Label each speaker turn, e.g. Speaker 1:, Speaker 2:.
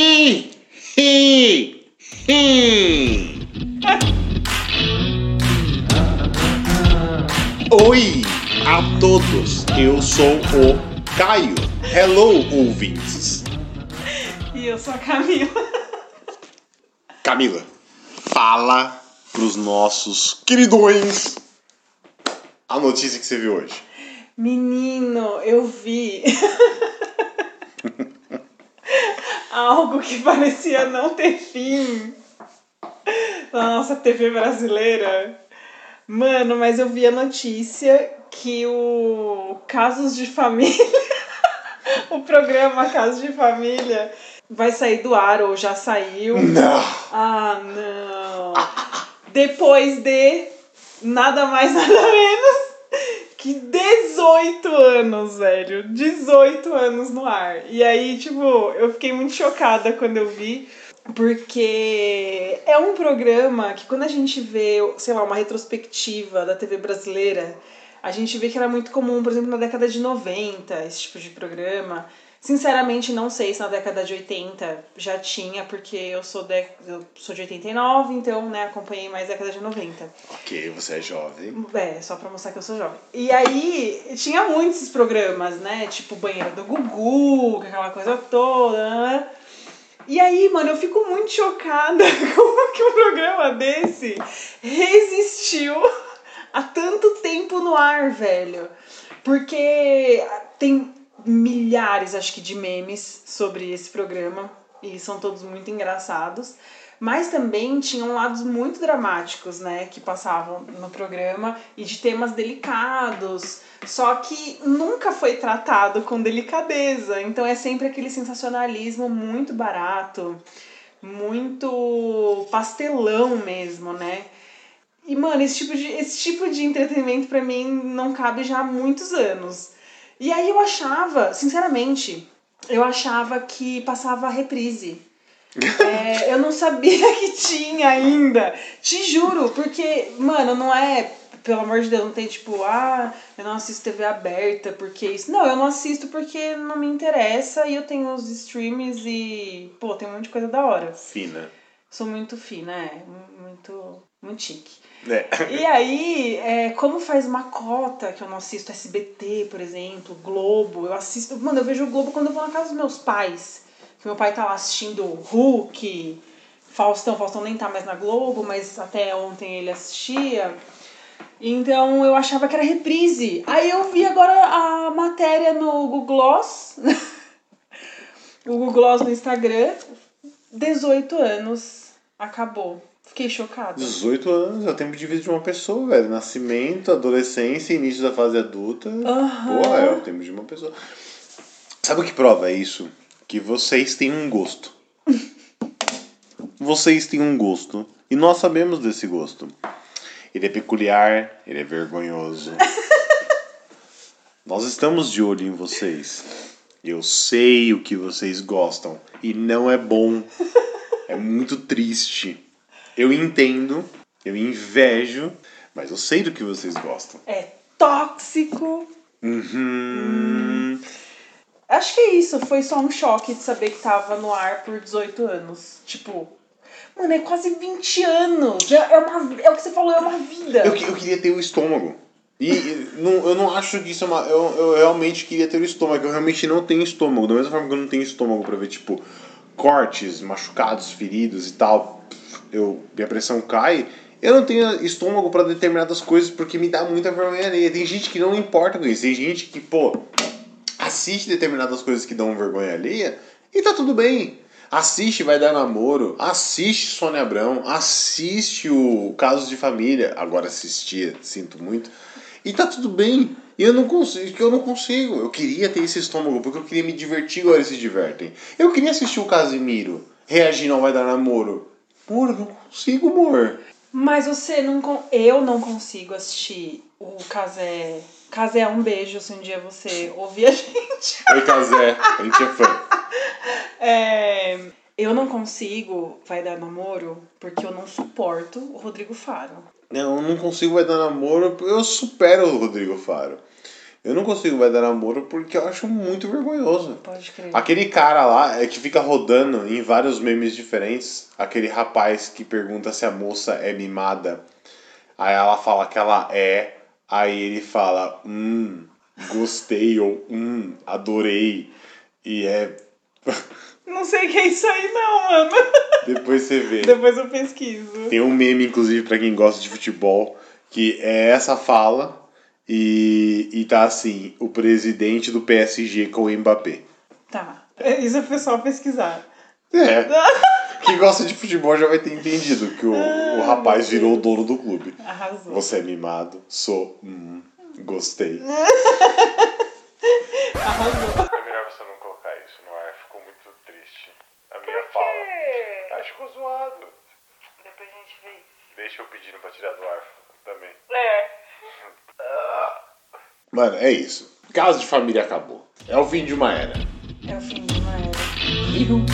Speaker 1: Hi, hi, hi. Oi a todos, eu sou o Caio. Hello, ouvintes.
Speaker 2: E eu sou a Camila.
Speaker 1: Camila, fala pros nossos queridões a notícia que você viu hoje.
Speaker 2: Menino, eu vi algo que parecia não ter fim na nossa TV brasileira. Mano, mas eu vi a notícia que o Casos de Família, o programa Casos de Família, vai sair do ar ou já saiu.
Speaker 1: Não.
Speaker 2: Ah, não. Depois de nada mais, nada menos que 18 anos, velho. 18 anos no ar. E aí, tipo, eu fiquei muito chocada quando eu vi. Porque é um programa que quando a gente vê, sei lá, uma retrospectiva da TV brasileira, a gente vê que era muito comum, por exemplo, na década de 90, esse tipo de programa. Sinceramente, não sei se na década de 80 já tinha, porque eu sou de, eu sou de 89, então, né, acompanhei mais a década de 90.
Speaker 1: Ok, você é jovem.
Speaker 2: É, só pra mostrar que eu sou jovem. E aí, tinha muitos programas, né? Tipo, Banheiro do Gugu, aquela coisa toda, né? E aí, mano, eu fico muito chocada como que um programa desse resistiu há tanto tempo no ar, velho. Porque tem milhares, acho que, de memes sobre esse programa. E são todos muito engraçados. Mas também tinham lados muito dramáticos, né? Que passavam no programa e de temas delicados. Só que nunca foi tratado com delicadeza. Então é sempre aquele sensacionalismo muito barato, muito pastelão mesmo, né? E, mano, esse tipo de, esse tipo de entretenimento pra mim não cabe já há muitos anos. E aí eu achava, sinceramente, eu achava que passava reprise. É, eu não sabia que tinha ainda. Te juro, porque, mano, não é. Pelo amor de Deus, não tem tipo, ah, eu não assisto TV aberta porque isso. Não, eu não assisto porque não me interessa e eu tenho os streams e, pô, tem um monte de coisa da hora.
Speaker 1: Fina.
Speaker 2: Sou muito fina, é. Muito, muito chique.
Speaker 1: É.
Speaker 2: E aí, é, como faz uma cota que eu não assisto SBT, por exemplo, Globo, eu assisto. Mano, eu vejo o Globo quando eu vou na casa dos meus pais. Que meu pai tá lá assistindo Hulk, Faustão, Faustão nem tá mais na Globo, mas até ontem ele assistia. Então eu achava que era reprise. Aí eu vi agora a matéria no Google Gloss. o Google Gloss no Instagram. 18 anos. Acabou. Fiquei chocada.
Speaker 1: 18 anos é o tempo de vida de uma pessoa, velho. Nascimento, adolescência, início da fase adulta.
Speaker 2: Aham.
Speaker 1: Pô, é o tempo de uma pessoa. Sabe o que prova isso? Que vocês têm um gosto. vocês têm um gosto. E nós sabemos desse gosto. Ele é peculiar, ele é vergonhoso. nós estamos de olho em vocês. Eu sei o que vocês gostam. E não é bom. É muito triste. Eu entendo, eu invejo, mas eu sei do que vocês gostam.
Speaker 2: É tóxico.
Speaker 1: Uhum.
Speaker 2: Acho que é isso. Foi só um choque de saber que tava no ar por 18 anos. Tipo, mano, é quase 20 anos. É, é, uma, é o que você falou, é uma vida.
Speaker 1: Eu, eu queria ter o estômago. E, não, eu não acho que isso é uma. Eu, eu realmente queria ter o estômago. Eu realmente não tenho estômago. Da mesma forma que eu não tenho estômago pra ver, tipo, cortes, machucados, feridos e tal. Eu, minha pressão cai. Eu não tenho estômago pra determinadas coisas porque me dá muita vergonha alheia. Tem gente que não importa com isso. Tem gente que, pô, assiste determinadas coisas que dão vergonha alheia e tá tudo bem. Assiste Vai Dar Namoro, assiste Sônia Abrão, assiste o Casos de Família. Agora assistia, sinto muito. E tá tudo bem. E eu não consigo, que eu não consigo. Eu queria ter esse estômago, porque eu queria me divertir, agora eles se divertem. Eu queria assistir o Casimiro reagindo ao Vai Dar Namoro. Amor, eu não consigo, amor.
Speaker 2: Mas você não. con- Eu não consigo assistir o Casé. Casé, um beijo se um dia você ouvir a gente.
Speaker 1: Oi, Casé, a gente é fã.
Speaker 2: É, eu não consigo Vai Dar Namoro porque eu não suporto o Rodrigo Faro.
Speaker 1: Eu não consigo Vai Dar Namoro, eu supero o Rodrigo Faro. Eu não consigo Vai Dar Namoro porque eu acho muito vergonhoso.
Speaker 2: Pode crer.
Speaker 1: Aquele cara lá é que fica rodando em vários memes diferentes. Aquele rapaz que pergunta se a moça é mimada. Aí ela fala que ela é. Aí ele fala, hum, gostei ou hum, adorei. E é.
Speaker 2: Não sei o que é isso aí, não, mano.
Speaker 1: Depois você vê.
Speaker 2: Depois eu pesquiso.
Speaker 1: Tem um meme, inclusive, pra quem gosta de futebol, que é essa fala e, e tá assim: o presidente do PSG com o Mbappé.
Speaker 2: Tá. Isso é o pessoal pesquisar.
Speaker 1: É. Quem gosta de futebol já vai ter entendido que o, o rapaz virou o dono do clube.
Speaker 2: Arrasou.
Speaker 1: Você é mimado, sou. Hum, gostei.
Speaker 2: Arrasou.
Speaker 1: É melhor você não colocar isso no ar, ficou muito triste. A minha fala. Acho que ficou zoado.
Speaker 2: Depois a gente vê isso.
Speaker 1: Deixa eu pedindo pra tirar do ar também.
Speaker 2: É.
Speaker 1: Mano, é isso. Caso de família acabou. É o fim de uma era.
Speaker 2: É o fim de uma era.
Speaker 1: Viu?